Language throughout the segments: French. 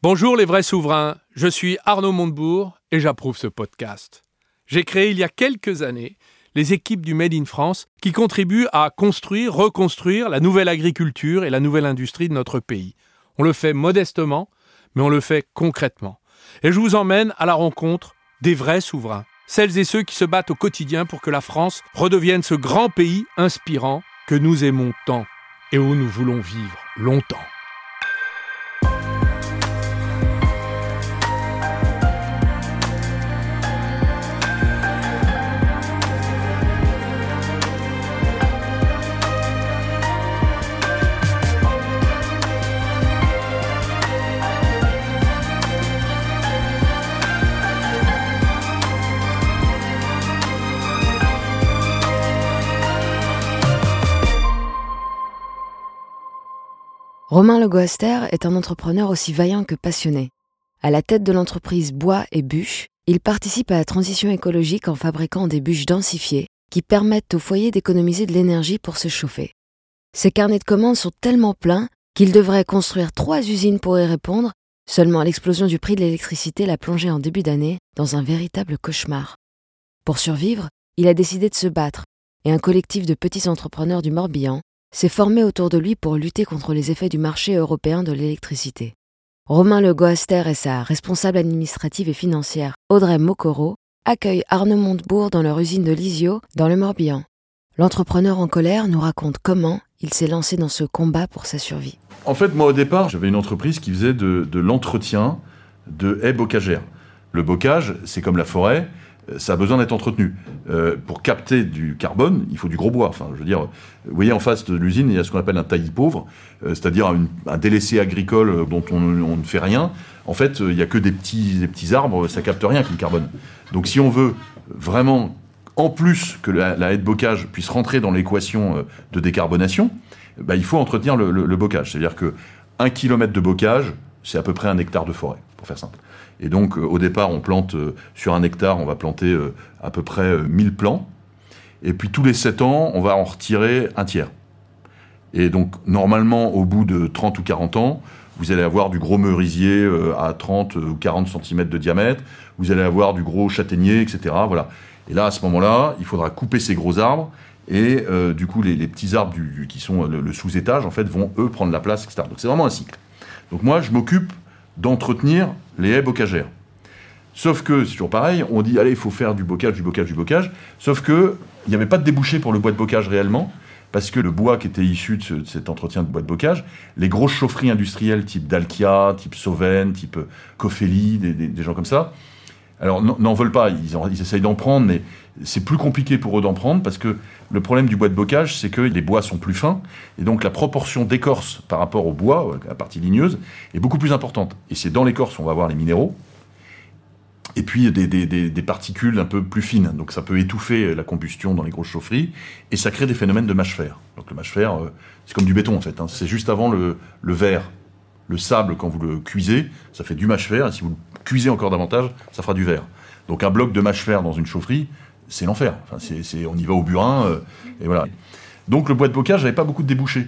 Bonjour les vrais souverains, je suis Arnaud Montebourg et j'approuve ce podcast. J'ai créé il y a quelques années les équipes du Made in France qui contribuent à construire, reconstruire la nouvelle agriculture et la nouvelle industrie de notre pays. On le fait modestement, mais on le fait concrètement. Et je vous emmène à la rencontre des vrais souverains, celles et ceux qui se battent au quotidien pour que la France redevienne ce grand pays inspirant que nous aimons tant et où nous voulons vivre longtemps. Romain Le Goaster est un entrepreneur aussi vaillant que passionné. À la tête de l'entreprise Bois et Bûches, il participe à la transition écologique en fabriquant des bûches densifiées qui permettent aux foyers d'économiser de l'énergie pour se chauffer. Ses carnets de commandes sont tellement pleins qu'il devrait construire trois usines pour y répondre, seulement l'explosion du prix de l'électricité l'a plongé en début d'année dans un véritable cauchemar. Pour survivre, il a décidé de se battre, et un collectif de petits entrepreneurs du Morbihan s'est formé autour de lui pour lutter contre les effets du marché européen de l'électricité. Romain Le Goaster et sa responsable administrative et financière, Audrey Mokoro, accueillent Arnaud Montebourg dans leur usine de Lisio, dans le Morbihan. L'entrepreneur en colère nous raconte comment il s'est lancé dans ce combat pour sa survie. En fait, moi au départ, j'avais une entreprise qui faisait de, de l'entretien de haies bocagères. Le bocage, c'est comme la forêt, ça a besoin d'être entretenu. Euh, pour capter du carbone, il faut du gros bois. Enfin, je veux dire, vous voyez, en face de l'usine, il y a ce qu'on appelle un taillis pauvre, euh, c'est-à-dire un délaissé agricole dont on, ne fait rien. En fait, il n'y a que des petits, des petits arbres, ça capte rien comme carbone. Donc, si on veut vraiment, en plus que la, haie de bocage puisse rentrer dans l'équation euh, de décarbonation, bah, il faut entretenir le, le bocage. C'est-à-dire que un kilomètre de bocage, c'est à peu près un hectare de forêt, pour faire simple. Et donc, euh, au départ, on plante euh, sur un hectare, on va planter euh, à peu près 1000 plants. Et puis, tous les 7 ans, on va en retirer un tiers. Et donc, normalement, au bout de 30 ou 40 ans, vous allez avoir du gros merisier à 30 ou 40 cm de diamètre, vous allez avoir du gros châtaignier, etc. Voilà. Et là, à ce moment-là, il faudra couper ces gros arbres, et du coup, les, petits arbres qui sont le, sous-étage, en fait, vont, eux, prendre la place, etc. Donc, c'est vraiment un cycle. Donc, moi, je m'occupe d'entretenir les haies bocagères. Sauf que, c'est toujours pareil, on dit, allez, il faut faire du bocage, du bocage, du bocage. Sauf que, il n'y avait pas de débouché pour le bois de bocage réellement, parce que le bois qui était issu de, cet entretien de bois de bocage, les grosses chaufferies industrielles type Dalkia, type Sauven, type Cofeli, des gens comme ça, alors, n'en veulent pas, ils, essayent d'en prendre, mais c'est plus compliqué pour eux d'en prendre parce que le problème du bois de bocage, c'est que les bois sont plus fins et donc la proportion d'écorce par rapport au bois, la partie ligneuse, est beaucoup plus importante. Et c'est dans l'écorce où on va avoir les minéraux et puis des, particules un peu plus fines. Donc ça peut étouffer la combustion dans les grosses chaufferies et ça crée des phénomènes de mâche-fer. Donc le mâche-fer, euh, c'est comme du béton en fait. Hein. C'est juste avant le verre le sable, quand vous le cuisez, ça fait du mâche-fer, et si vous le cuisez encore davantage, ça fera du verre. Donc un bloc de mâche-fer dans une chaufferie, c'est l'enfer. Enfin, c'est, on y va au burin, euh, et voilà. Donc le bois de bocage, j'avais pas beaucoup de débouchés.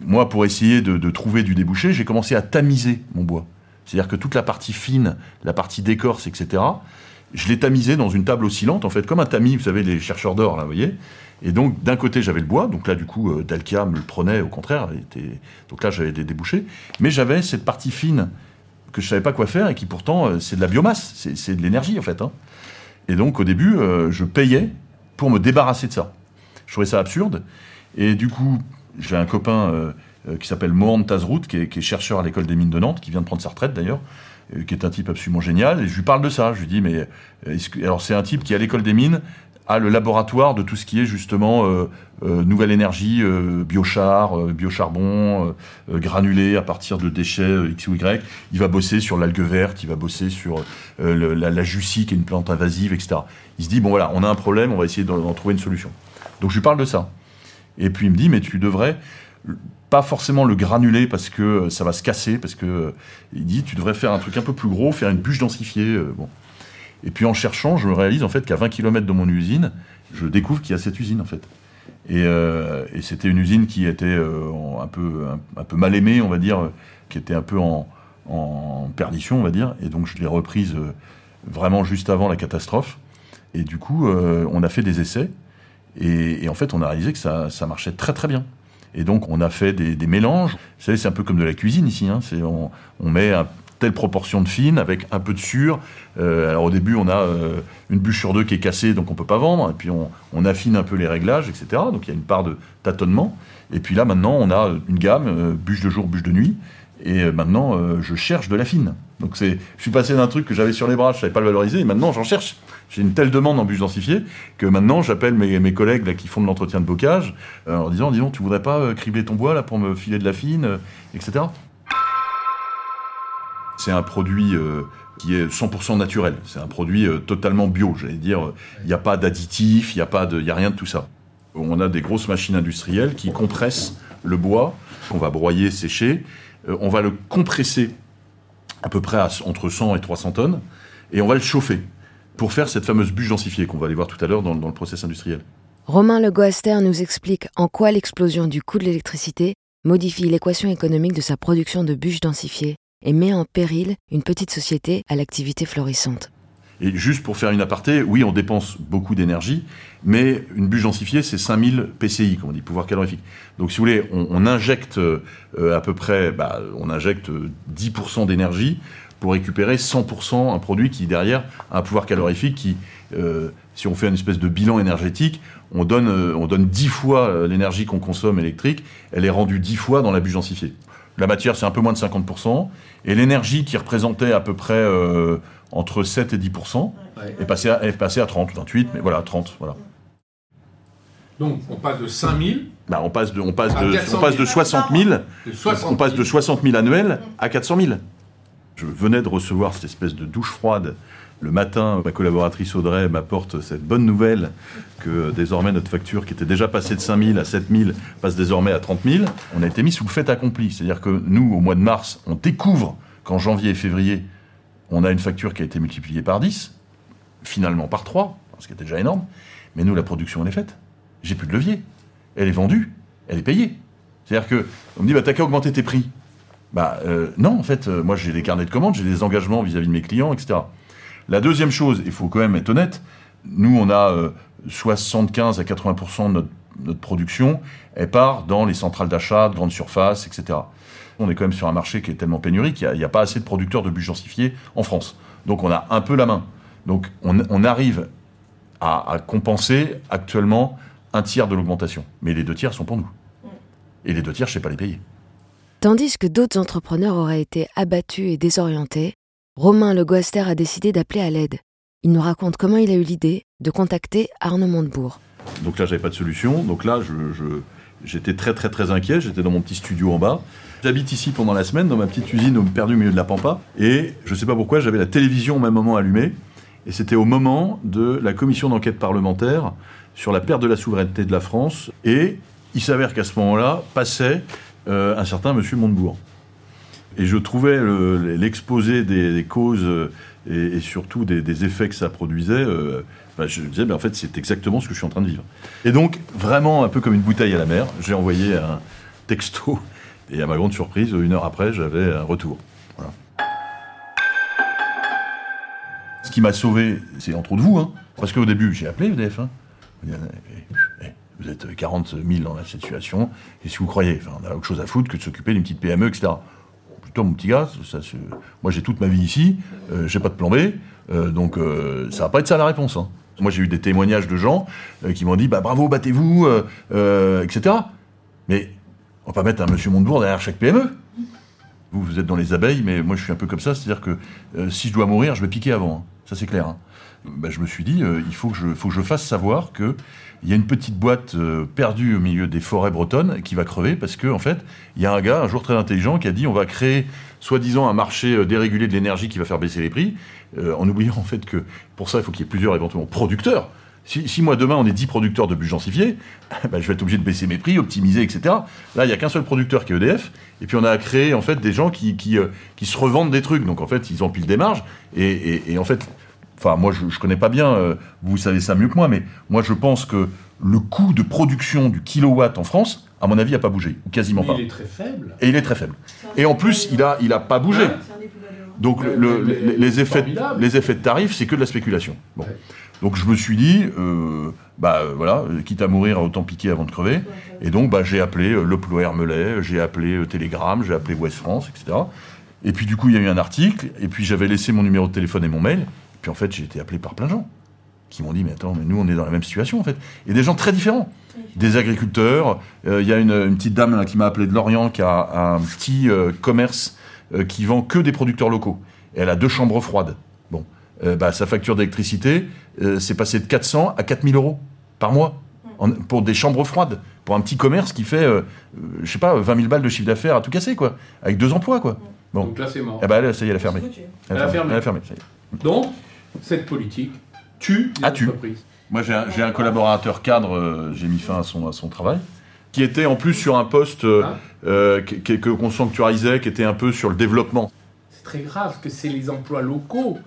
Moi, pour essayer de, trouver du débouché, j'ai commencé à tamiser mon bois. C'est-à-dire que toute la partie fine, la partie d'écorce, etc., je l'ai tamisé dans une table oscillante, en fait, comme un tamis, vous savez, les chercheurs d'or, là, vous voyez. Et donc, d'un côté, j'avais le bois, donc là, du coup, euh, Dalkia me le prenait, au contraire, était... donc là, j'avais des débouchés, mais j'avais cette partie fine que je savais pas quoi faire et qui pourtant, euh, c'est de la biomasse, c'est de l'énergie, en fait. Hein. Et donc, au début, euh, je payais pour me débarrasser de ça. Je trouvais ça absurde, et du coup, j'ai un copain qui s'appelle Mohan Tazrout, qui est, qui est chercheur à l'école des mines de Nantes, qui vient de prendre sa retraite d'ailleurs, qui est un type absolument génial, et je lui parle de ça. Je lui dis, mais. alors, c'est un type qui, à l'école des mines, à le laboratoire de tout ce qui est justement euh, euh, nouvelle énergie, euh, biochar, biocharbon, granulé à partir de déchets X ou Y. Il va bosser sur l'algue verte, il va bosser sur la, la jussie, qui est une plante invasive, etc. Il se dit, bon voilà, on a un problème, on va essayer d'en trouver une solution. Donc je lui parle de ça. Et puis il me dit, mais tu devrais pas forcément le granuler parce que ça va se casser, parce que il dit, tu devrais faire un truc un peu plus gros, faire une bûche densifiée. bon. Et puis en cherchant, je me réalise en fait qu'à 20 km de mon usine, je découvre qu'il y a cette usine en fait. Et, euh, c'était une usine qui était euh, un, peu, mal aimée, on va dire, qui était un peu en, perdition, on va dire. Et donc je l'ai reprise euh, vraiment juste avant la catastrophe. Et du coup, on a fait des essais. Et, en fait, on a réalisé que ça, marchait très très bien. Et donc, on a fait des, mélanges. Vous savez, c'est un peu comme de la cuisine ici. Hein. On, on, met un, telle proportion de fine avec un peu de sur. Euh, alors au début, on a une bûche sur deux qui est cassée, donc on peut pas vendre. Et puis on, affine un peu les réglages, etc. Donc il y a une part de tâtonnement. Et puis là, maintenant, on a une gamme, bûche de jour, bûche de nuit. Et euh, maintenant, euh, je cherche de la fine. Donc c'est, je suis passé d'un truc que j'avais sur les bras, je savais pas le valoriser, et maintenant j'en cherche. J'ai une telle demande en bûche densifiée que maintenant j'appelle mes, mes, collègues là, qui font de l'entretien de bocage euh, en disant, disons, tu voudrais pas cribler ton bois là pour me filer de la fine, etc. C'est un produit qui est 100% naturel. C'est un produit totalement bio. J'allais dire, il n'y a pas d'additifs, il n'y a pas de, rien de tout ça. On a des grosses machines industrielles qui compressent le bois qu'on va broyer, sécher, euh, on va le compresser à peu près entre 100 et 300 tonnes, et on va le chauffer pour faire cette fameuse bûche densifiée qu'on va aller voir tout à l'heure dans, le process industriel. Romain Le Goaster nous explique en quoi l'explosion du coût de l'électricité modifie l'équation économique de sa production de bûches densifiées et met en péril une petite société à l'activité florissante. Et juste pour faire une aparté, oui, on dépense beaucoup d'énergie, mais une bûche densifiée, c'est 5000 PCI, comme on dit, pouvoir calorifique. Donc, si vous voulez, on, injecte euh, à peu près, bah, on injecte 10% d'énergie pour récupérer 100% un produit qui, derrière, a un pouvoir calorifique qui, euh, si on fait une espèce de bilan énergétique, on donne, euh, on donne 10 fois l'énergie qu'on consomme électrique, elle est rendue 10 fois dans la bûche densifiée. La matière, c'est un peu moins de 50%, et l'énergie qui représentait à peu près entre 7 et 10% est, passé à, est passé à 30, 28, mais voilà, 30. Voilà. Donc on passe de 5 000 bah, on passe de, on passe de, on passe de 60 000, on passe de 60 000 annuels à 400 000. Je venais de recevoir cette espèce de douche froide le matin, ma collaboratrice Audrey m'apporte cette bonne nouvelle que désormais notre facture, qui était déjà passée de 5 000 à 7 000, passe désormais à 30 000. On a été mis sous le fait accompli. C'est-à-dire que nous, au mois de mars, on découvre qu'en janvier et février, on a une facture qui a été multipliée par 10, finalement par 3, ce qui était déjà énorme, mais nous, la production, elle est faite. J'ai plus de levier. Elle est vendue, elle est payée. C'est-à-dire que, on me dit, bah, t'as qu'à augmenter tes prix. Bah, euh, non, en fait, euh, moi, j'ai des carnets de commandes, j'ai des engagements vis-à-vis de mes clients, etc. La deuxième chose, il faut quand même être honnête, nous, on a 75 euh, à 80% de notre, production, elle part dans les centrales d'achat, de grandes surfaces, etc. On est quand même sur un marché qui est tellement pénurique, il n'y a, pas assez de producteurs de bûches densifiées en France. Donc on a un peu la main. Donc on, arrive à, compenser actuellement un tiers de l'augmentation. Mais les deux tiers sont pour nous. Et les deux tiers, je ne sais pas les payer. Tandis que d'autres entrepreneurs auraient été abattus et désorientés, Romain Le Goaster a décidé d'appeler à l'aide. Il nous raconte comment il a eu l'idée de contacter Arnaud Montebourg. Donc là, j'avais pas de solution. Donc là, j'étais très très très inquiet. J'étais dans mon petit studio en bas. J'habite ici pendant la semaine, dans ma petite usine perdue au milieu de la pampa. Et je ne sais pas pourquoi, j'avais la télévision au même moment allumée. Et c'était au moment de la commission d'enquête parlementaire sur la perte de la souveraineté de la France. Et il s'avère qu'à ce moment-là, passait euh, un certain monsieur Montebourg. Et je trouvais l'exposé des, causes et, surtout des, effets que ça produisait. Euh, bah, je me disais, ben, en fait, c'est exactement ce que je suis en train de vivre. Et donc, vraiment un peu comme une bouteille à la mer, j'ai envoyé un texto et à ma grande surprise, une heure après, j'avais un retour. Ce qui m'a sauvé, c'est entre autres vous, hein, parce qu'au début, j'ai appelé EDF. Hein. Vous êtes 40 000 dans la situation, et si vous croyez On a autre chose à foutre que de s'occuper d'une petite PME, etc. Plutôt, mon petit gars, moi j'ai toute ma vie ici, euh, j'ai pas de plan B, euh, donc euh, ça va pas être ça la réponse. Hein. Moi j'ai eu des témoignages de gens qui m'ont dit bah, bravo, battez-vous, etc. Mais on va pas mettre un monsieur Montebourg derrière chaque PME. Vous, vous êtes dans les abeilles, mais moi je suis un peu comme ça, c'est-à-dire que euh, si je dois mourir, je vais piquer avant. Hein. Ça c'est clair. Hein. Ben, je me suis dit, euh, il faut que, je, faut que je fasse savoir qu'il y a une petite boîte euh, perdue au milieu des forêts bretonnes qui va crever parce qu'en en fait, il y a un gars, un jour très intelligent, qui a dit on va créer soi-disant un marché dérégulé de l'énergie qui va faire baisser les prix, en oubliant en fait que pour ça, il faut qu'il y ait plusieurs éventuellement producteurs si, moi demain on est 10 producteurs de bûches densifiées, bah, je vais être obligé de baisser mes prix, optimiser, etc. Là, il n'y a qu'un seul producteur qui est EDF, et puis on a créé en fait des gens qui, qui, euh, se revendent des trucs. Donc en fait, ils empilent des marges, et, en fait, enfin moi je, ne connais pas bien, euh, vous savez ça mieux que moi, mais moi je pense que le coût de production du kilowatt en France, à mon avis, n'a pas bougé, ou quasiment pas. Il est très faible. Et il est très faible. Et en plus, il a, il a pas bougé. Donc Mais- le- mais- les, effets, formidable. les effets de tarif, c'est que de la spéculation. Bon. Ouais. Donc je me suis dit, euh, bah euh, voilà, quitte à mourir, autant piquer avant de crever. Et donc bah, j'ai appelé euh, Le Ploë Hermelais, j'ai appelé Télégramme, j'ai appelé Ouest France, etc. Et puis du coup, il y a eu un article, et puis j'avais laissé mon numéro de téléphone et mon mail. Et puis en fait, j'ai été appelé par plein de gens qui m'ont dit, mais attends, mais nous, on est dans la même situation, en fait. Et des gens très différents. Des agriculteurs. euh, Il y a une, une petite dame là, qui m'a appelé de Lorient, qui a un petit euh, commerce euh, qui vend que des producteurs locaux. Et elle a deux chambres froides. Bon. Euh, bah, sa facture d'électricité, euh, c'est passé de 400 à 4000 euros par mois. En- pour des chambres froides. Pour un petit commerce qui fait, je sais pas, 20 000 balles de chiffre d'affaires à tout casser, quoi. Avec deux emplois, quoi. Bon. Donc là, c'est mort. Eh ben, elle, ça y est, elle a fermé. Elle a fermé. Elle a fermé, ça y est. Donc, cette politique tue les Ah, tue. entreprises. Moi, j'ai un, collaborateur cadre, euh, j'ai mis fin à son, à son travail, qui était en plus sur un poste euh, Ah. euh, que qu'on sanctuarisait, qui était un peu sur le développement. C'est très grave que c'est les emplois locaux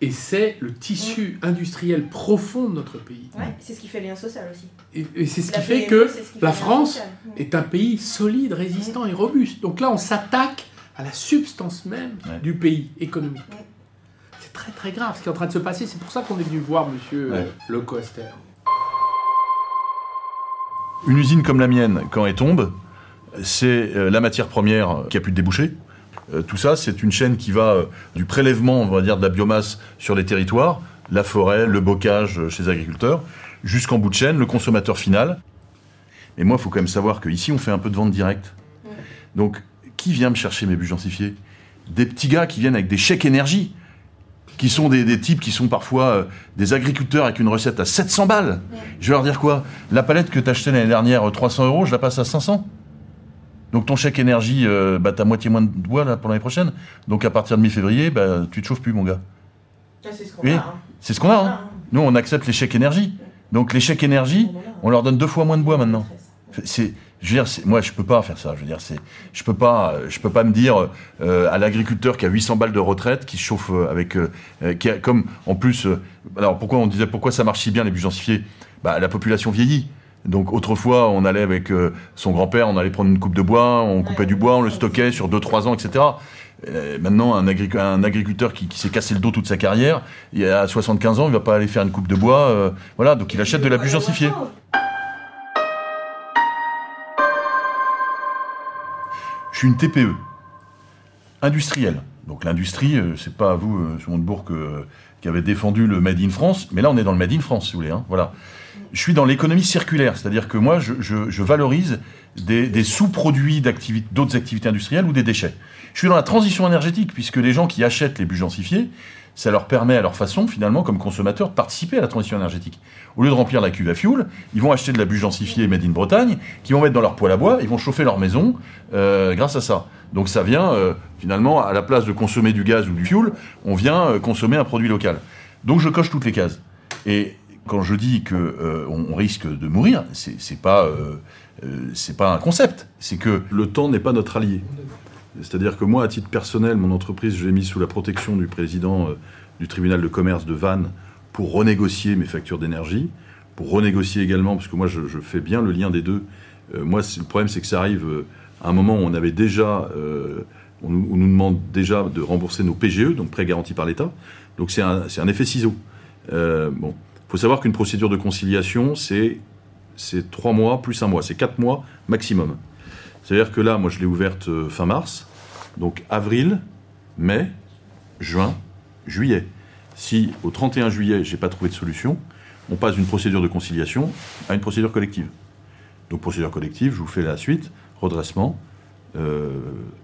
et c'est le tissu industriel profond de notre pays. Ouais, c'est ce qui fait le lien social aussi. Et, et c'est ce La qui fait que la France social. Est un pays solide, résistant et robuste. Donc là, on s'attaque à la substance même Ouais. du pays économique. Ouais. C'est très très grave ce qui est en train de se passer. C'est pour ça qu'on est venu voir Monsieur Ouais. euh, Le Coster. Une usine comme la mienne, quand elle tombe, c'est euh, la matière première qui a plus de débouchés. Euh, tout ça, c'est une chaîne qui va du prélèvement, on va dire, de la biomasse sur les territoires, la forêt, le bocage chez les agriculteurs, jusqu'en bout de chaîne, le consommateur final. Et moi, il faut quand même savoir qu'ici, on fait un peu de vente directe. Donc, qui vient me chercher mes bûches densifiées Des petits gars qui viennent avec des chèques énergie, qui sont des, des types qui sont parfois euh, des agriculteurs avec une recette à 700 balles. Je vais leur dire quoi? La palette que tu achetais l'année dernière, euh, 300 euros, je la passe à 500 donc ton chèque énergie, euh, bah, t'as moitié moins de bois là, pour l'année prochaine. Donc à partir de mi-février, bah, tu te chauffes plus, mon gars. Ah, C'est ce qu'on Oui. a. hein. C'est ce qu'on a. Hein. Nous, on accepte les chèques énergie. Donc les chèques énergie, a. on leur donne deux fois moins de bois maintenant. C'est, je veux dire, moi, je peux pas faire ça. Je veux dire, c'est, je peux pas, je peux pas me dire euh, à l'agriculteur qui a 800 balles de retraite, qui chauffe euh, avec, euh, qui a, comme en plus, euh, alors pourquoi on disait pourquoi ça marche si bien les bus densifiés Bah, la population vieillit. Donc autrefois, on allait avec son grand-père, on allait prendre une coupe de bois, on coupait Ouais. du bois, on le stockait sur 2-3 ans, etc. Maintenant, un, agric- un agriculteur qui, qui s'est cassé le dos toute sa carrière, il a 75 ans, il va pas aller faire une coupe de bois, euh, voilà, donc il achète de la bûche une TPE, industrielle. Donc l'industrie, euh, c'est pas vous, euh, sur Montebourg, que- qui avez défendu le Made in France, mais là on est dans le Made in France, si vous voulez. hein, voilà. Je suis dans l'économie circulaire, c'est-à-dire que moi, je, je- je valorise des, des sous-produits d'autres activités industrielles ou des déchets. Je suis dans la transition énergétique, puisque les gens qui achètent les bûches densifiées, ça leur permet à leur façon, finalement, comme consommateurs, de participer à la transition énergétique. Au lieu de remplir la cuve à fioul, ils vont acheter de la bûche densifiée made in Bretagne, qu'ils vont mettre dans leur poêle à bois, ils vont chauffer leur maison euh, grâce à ça. Donc ça vient, euh, finalement, à la place de consommer du gaz ou du fioul, on vient euh, consommer un produit local. Donc je coche toutes les cases. Et quand je dis que euh, on risque de mourir, c'est pas euh, euh, c'est pas un concept. C'est que le temps n'est pas notre allié. C'est-à-dire que moi, à titre personnel, mon entreprise, je l'ai mise sous la protection du président du tribunal de commerce de Vannes pour renégocier mes factures d'énergie, pour renégocier également, parce que moi, je, fais bien le lien des deux. Moi, le problème, c'est que ça arrive à un moment où on avait déjà, on, nous, demande déjà de rembourser nos PGE, donc prêts garantis par l'État. Donc c'est un, un effet ciseau. Bon, faut savoir qu'une procédure de conciliation, c'est trois mois plus un mois, c'est quatre mois maximum. C'est-à-dire que là, moi, je l'ai ouverte euh, fin mars, donc avril, mai, juin, juillet. Si au 31 juillet, j'ai pas trouvé de solution, on passe d'une procédure de conciliation à une procédure collective. Donc procédure collective, je vous fais la suite, redressement euh,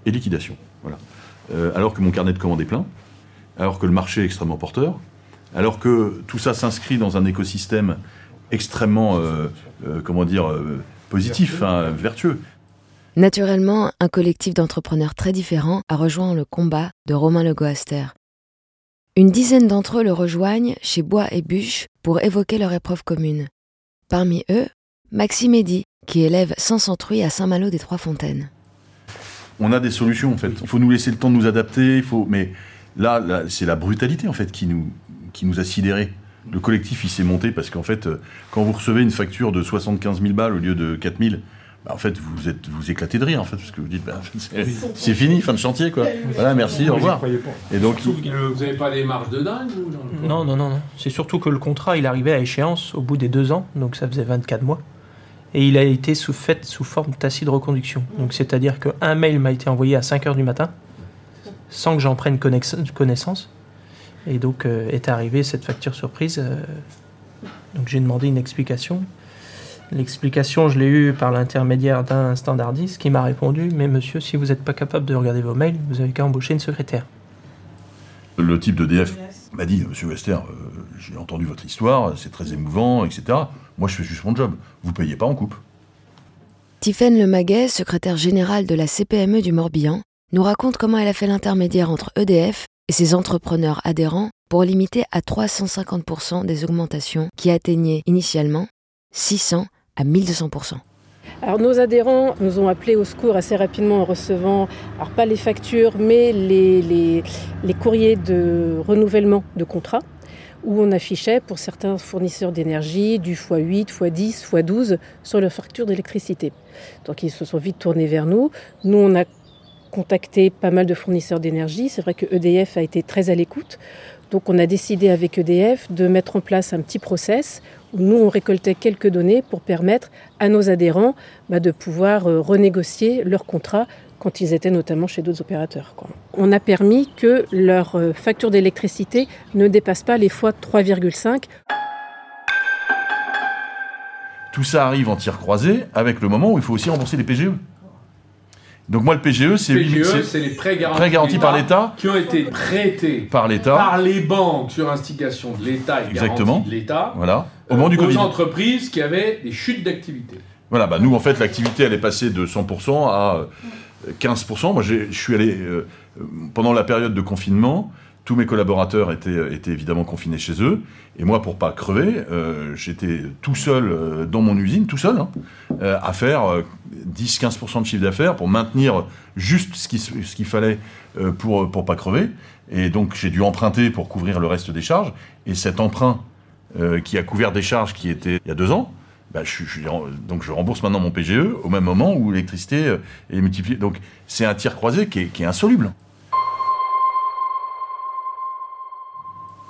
et liquidation. Voilà. Euh, alors que mon carnet de commandes est plein, alors que le marché est extrêmement porteur, alors que tout ça s'inscrit dans un écosystème extrêmement, euh, euh, comment dire, euh, positif, hein, vertueux. Naturellement, un collectif d'entrepreneurs très différents a rejoint le combat de Romain Le Goaster. Une dizaine d'entre eux le rejoignent chez Bois et Bûche pour évoquer leur épreuve commune. Parmi eux, Maxime Eddy, qui élève sans centruit à Saint-Malo des Trois-Fontaines. on a des solutions en fait. Il faut nous laisser le temps de nous adapter. Il faut, mais là, là, c'est la brutalité en fait qui nous qui nous a sidérés. Le collectif, il s'est monté parce qu'en fait, euh, quand vous recevez une facture de 75 000 balles au lieu de 4 000, Bah, en fait, vous êtes vous éclatez de rire, en fait, parce que vous dites, bah, c'est c'est fini, fin de chantier, quoi. Voilà, merci, au revoir. Et donc, Vous n'avez pas des marges de dingue le Non, non, non, non. C'est surtout que le contrat, il arrivait à échéance au bout des deux ans, donc ça faisait 24 mois. Et il a été sous, fait sous forme tacite de reconduction. Donc c'est-à-dire qu'un mail m'a été envoyé à 5 heures du matin, sans que j'en prenne connaissance. Et donc euh, est arrivée cette facture surprise. euh, donc j'ai demandé une explication. L'explication, je l'ai eue par l'intermédiaire d'un standardiste qui m'a répondu Mais monsieur, si vous n'êtes pas capable de regarder vos mails, vous avez qu'à embaucher une secrétaire. le type d'EDF m'a dit, Monsieur Wester, euh, j'ai entendu votre histoire, c'est très émouvant, etc. Moi, je fais juste mon job. Vous payez pas en coupe. Tiffaine Lemaguet, secrétaire générale de la CPME du Morbihan, nous raconte comment elle a fait l'intermédiaire entre EDF et ses entrepreneurs adhérents pour limiter à 350% des augmentations qui atteignaient initialement 600 à 1200%. Alors nos adhérents nous ont appelés au secours assez rapidement en recevant, alors pas les factures, mais les, les, courriers de renouvellement de contrat, où on affichait pour certains fournisseurs d'énergie du x8, x10, x12 sur leur facture d'électricité. Donc ils se sont vite tournés vers nous. Nous, on a contacté pas mal de fournisseurs d'énergie. C'est vrai que EDF a été très à l'écoute. Donc on a décidé avec EDF de mettre en place un petit process où nous, on récoltait quelques données pour permettre à nos adhérents bah, de pouvoir euh, renégocier leurs contrats quand ils étaient notamment chez d'autres opérateurs. On a permis que leur euh, facture d'électricité ne dépasse pas les fois 3,5 Tout ça arrive en tir croisé avec le moment où il faut aussi rembourser les PGE. Donc moi, le PGE, c'est PGE, c'est- E, c'est les prêts garantis, prêts garantis par l'État, qui ont été prêtés par l'État, par les banques sur instigation de l'État et Exactement. de l'État voilà, au euh, moment du aux Covid. entreprises qui avaient des chutes d'activité. Voilà, bah nous en fait l'activité elle est passée de 100% à euh, 15%. Moi j'ai- je suis allé euh, euh, pendant la période de confinement, tous mes collaborateurs étaient, euh, étaient évidemment confinés chez eux et moi pour pas crever, euh, j'étais tout seul euh, dans mon usine, tout seul, hein, euh, à faire euh, 10-15% de chiffre d'affaires pour maintenir juste ce qu'il ce qu'il fallait euh, pour pour pas crever. Et donc j'ai dû emprunter pour couvrir le reste des charges. Et cet emprunt euh, qui a couvert des charges qui étaient il y a deux ans, bah, je, donc je rembourse maintenant mon PGE au même moment où l'électricité euh, est multipliée. Donc c'est un tir croisé qui est, qui est insoluble.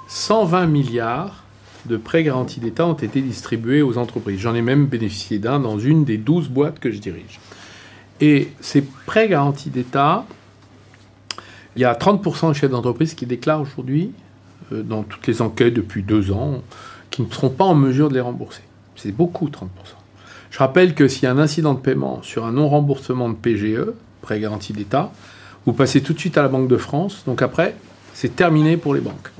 120 milliards de prêts garantis d'État ont été distribués aux entreprises. J'en ai même bénéficié d'un dans une des 12 boîtes que je dirige. Et ces prêts garantis d'État, il y a 30% de chefs d'entreprise qui déclarent aujourd'hui, euh, dans toutes les enquêtes depuis deux ans, qui ne seront pas en mesure de les rembourser. C'est beaucoup, 30%. Je rappelle que s'il y a un incident de paiement sur un non-remboursement de PGE, prêt garanti d'État, vous passez tout de suite à la Banque de France. Donc après, c'est terminé pour les banques.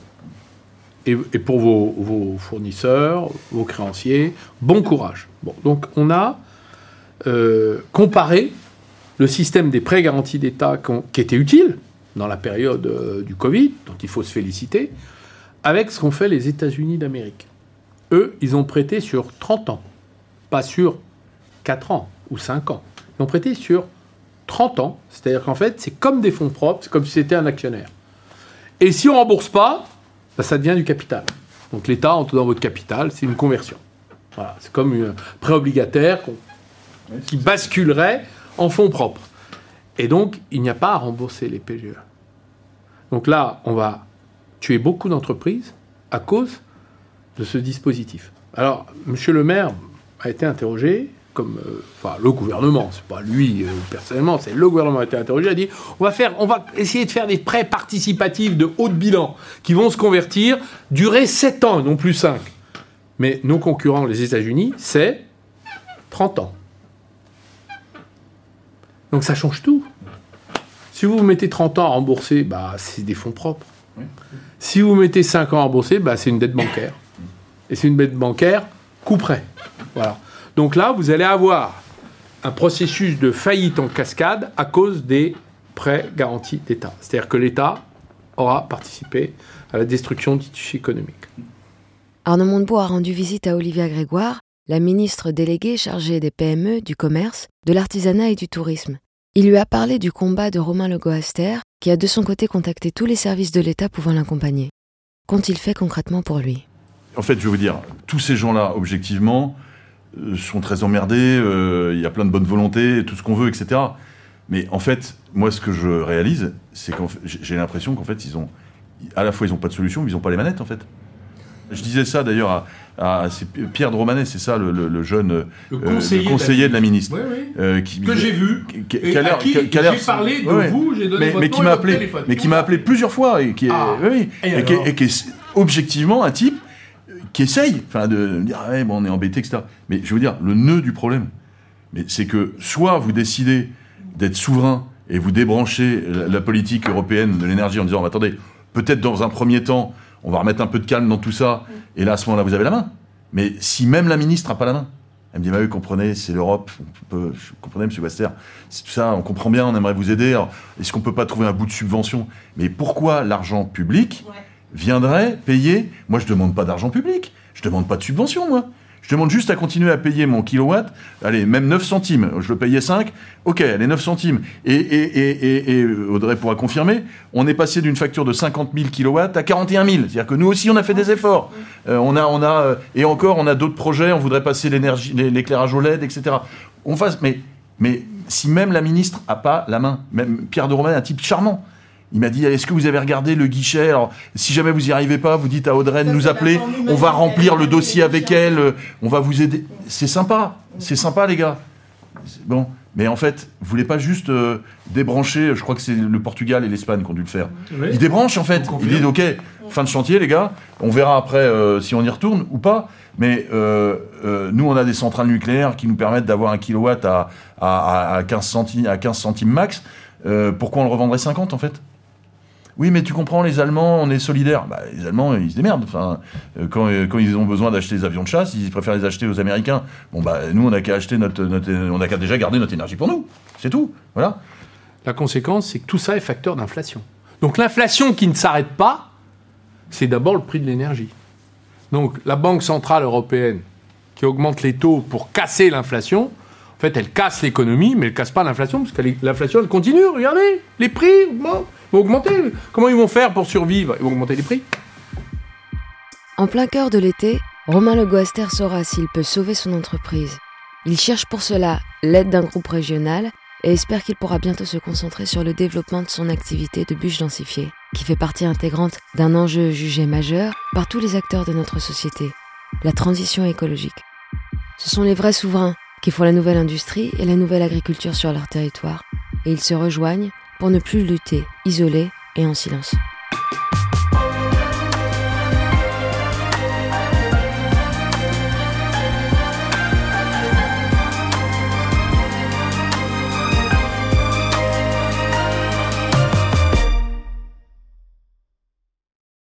Et, pour vos, fournisseurs, vos créanciers, bon courage. Bon, donc on a euh, comparé le système des prêts garantis d'État qui était utile dans la période euh, du Covid, dont il faut se féliciter, avec ce qu'ont fait les États-Unis d'Amérique. Eux, ils ont prêté sur 30 ans, pas sur 4 ans ou 5 ans. Ils ont prêté sur 30 ans, c'est-à-dire qu'en fait, c'est comme des fonds propres, c'est comme si c'était un actionnaire. Et si on ne rembourse pas, bah, ça devient du capital. Donc l'État entre dans votre capital, c'est une conversion. Voilà, c'est comme un prêt obligataire qui basculerait en fonds propres. Et donc, il n'y a pas à rembourser les PGE. Donc là, on va tuer beaucoup d'entreprises à cause de ce dispositif. Alors, Monsieur le maire a été interrogé, comme, euh, enfin, le gouvernement, c'est pas lui euh, personnellement, c'est le gouvernement a été interrogé, a dit, on va faire, on va essayer de faire des prêts participatifs de haut de bilan qui vont se convertir, durer 7 ans, non plus 5. Mais nos concurrents, les États-Unis, c'est 30 ans. Donc ça change tout. Si vous mettez 30 ans à rembourser, bah, c'est des fonds propres. Si vous mettez 5 ans à rembourser, bah, c'est une dette bancaire. Et c'est une dette bancaire coup près. Voilà. Donc là, vous allez avoir un processus de faillite en cascade à cause des prêts garantis d'État. C'est-à-dire que l'État aura participé à la destruction du tissu économique. Arnaud Montebourg a rendu visite à Olivia Grégoire, la ministre déléguée chargée des PME, du commerce, de l'artisanat et du tourisme. Il lui a parlé du combat de Romain Legoaster, qui a de son côté contacté tous les services de l'État pouvant l'accompagner. Qu'ont-ils fait concrètement pour lui? En fait, je veux vous dire, tous ces gens-là, objectivement, sont très emmerdés, euh, il y a plein de bonne volonté, tout ce qu'on veut, etc. Mais en fait, moi, ce que je réalise, c'est que j'ai l'impression qu'en fait, ils ont, à la fois, ils n'ont pas de solution, mais ils n'ont pas les manettes, en fait. Je disais ça d'ailleurs à, Pierre de Romanet, c'est ça, le, le- le jeune euh, Le le conseiller, conseiller de la ministre, Oui, oui. euh, qui, Que j'ai vu. qui- Et à l'air- qui qui j'ai parlé de Ouais, vous, j'ai donné mais, votre mais qui m'a appelé, mais qui m'a appelé plusieurs fois et qui est, Ah. oui, oui, Et et, qui est, alors et qui est objectivement un type qui essaye, enfin, de dire, ah on est embêté, etc. Mais je veux dire, le nœud du problème, c'est que soit vous décidez d'être souverain et vous débranchez la, politique européenne de l'énergie en disant, attendez, peut-être dans un premier temps, on va remettre un peu de calme dans tout ça, et là, à ce moment-là, vous avez la main. Mais si même la ministre n'a pas la main, elle me dit, bah oui, comprenez, c'est l'Europe, je- comprenez, monsieur Baster, c'est tout ça, on comprend bien, on aimerait vous aider, est-ce qu'on peut pas trouver un bout de subvention? Mais pourquoi l'argent public. Viendrait payer Moi, je demande pas d'argent public, je demande pas de subvention, moi. Je demande juste à continuer à payer mon kilowatt, allez, même 9 centimes, je le payais 5, ok, allez, 9 centimes. Et, et, et, et, Audrey pourra confirmer, on est passé d'une facture de 50 000 kilowatts à 41 000. C'est-à-dire que nous aussi, on a fait des efforts. Euh, on a, on a, euh, et encore, on a d'autres projets, on voudrait passer l'énergie, l'é- l'éclairage au LED, etc. On fasse, mais, mais si même la ministre a pas la main, même Pierre de Romain, un type charmant, il m'a dit est-ce que vous avez regardé le guichet? Alors, si jamais vous y arrivez pas, vous dites à Audrey de nous appeler. On va remplir le dossier avec elle euh, On va vous aider. C'est sympa. C'est sympa, les gars. C'est Bon, mais en fait, vous voulez pas juste euh, débrancher Je crois que c'est le Portugal et l'Espagne qui ont dû le faire. Oui. Ils débranchent en fait. Ils disent ok, fin de chantier, les gars. On verra après euh, si on y retourne ou pas. Mais euh, euh, nous, on a des centrales nucléaires qui nous permettent d'avoir un kilowatt à, à, à 15 centimes, à 15 centimes max. Euh, pourquoi on le revendrait 50 en fait? Oui, mais tu comprends, les Allemands, on est solidaires. Bah, les Allemands, ils se démerdent. Euh, quand, euh, quand ils ont besoin d'acheter des avions de chasse, ils préfèrent les acheter aux Américains. Bon, bah, nous, on n'a qu'à acheter notre, on qu'à déjà garder notre énergie pour nous. C'est tout. Voilà. La conséquence, c'est que tout ça est facteur d'inflation. Donc l'inflation qui ne s'arrête pas, c'est d'abord le prix de l'énergie. Donc la Banque Centrale Européenne, qui augmente les taux pour casser l'inflation, en fait, elle casse l'économie, mais elle casse pas l'inflation, parce que l'inflation, elle continue. Regardez, les prix augmentent, vont augmenter. Comment ils vont faire pour survivre? Ils vont augmenter les prix. En plein cœur de l'été, Romain Le Goaster saura s'il peut sauver son entreprise. Il cherche pour cela l'aide d'un groupe régional et espère qu'il pourra bientôt se concentrer sur le développement de son activité de bûche densifiée, qui fait partie intégrante d'un enjeu jugé majeur par tous les acteurs de notre société, la transition écologique. Ce sont les vrais souverains qui font la nouvelle industrie et la nouvelle agriculture sur leur territoire, et ils se rejoignent pour ne plus lutter, isolés et en silence.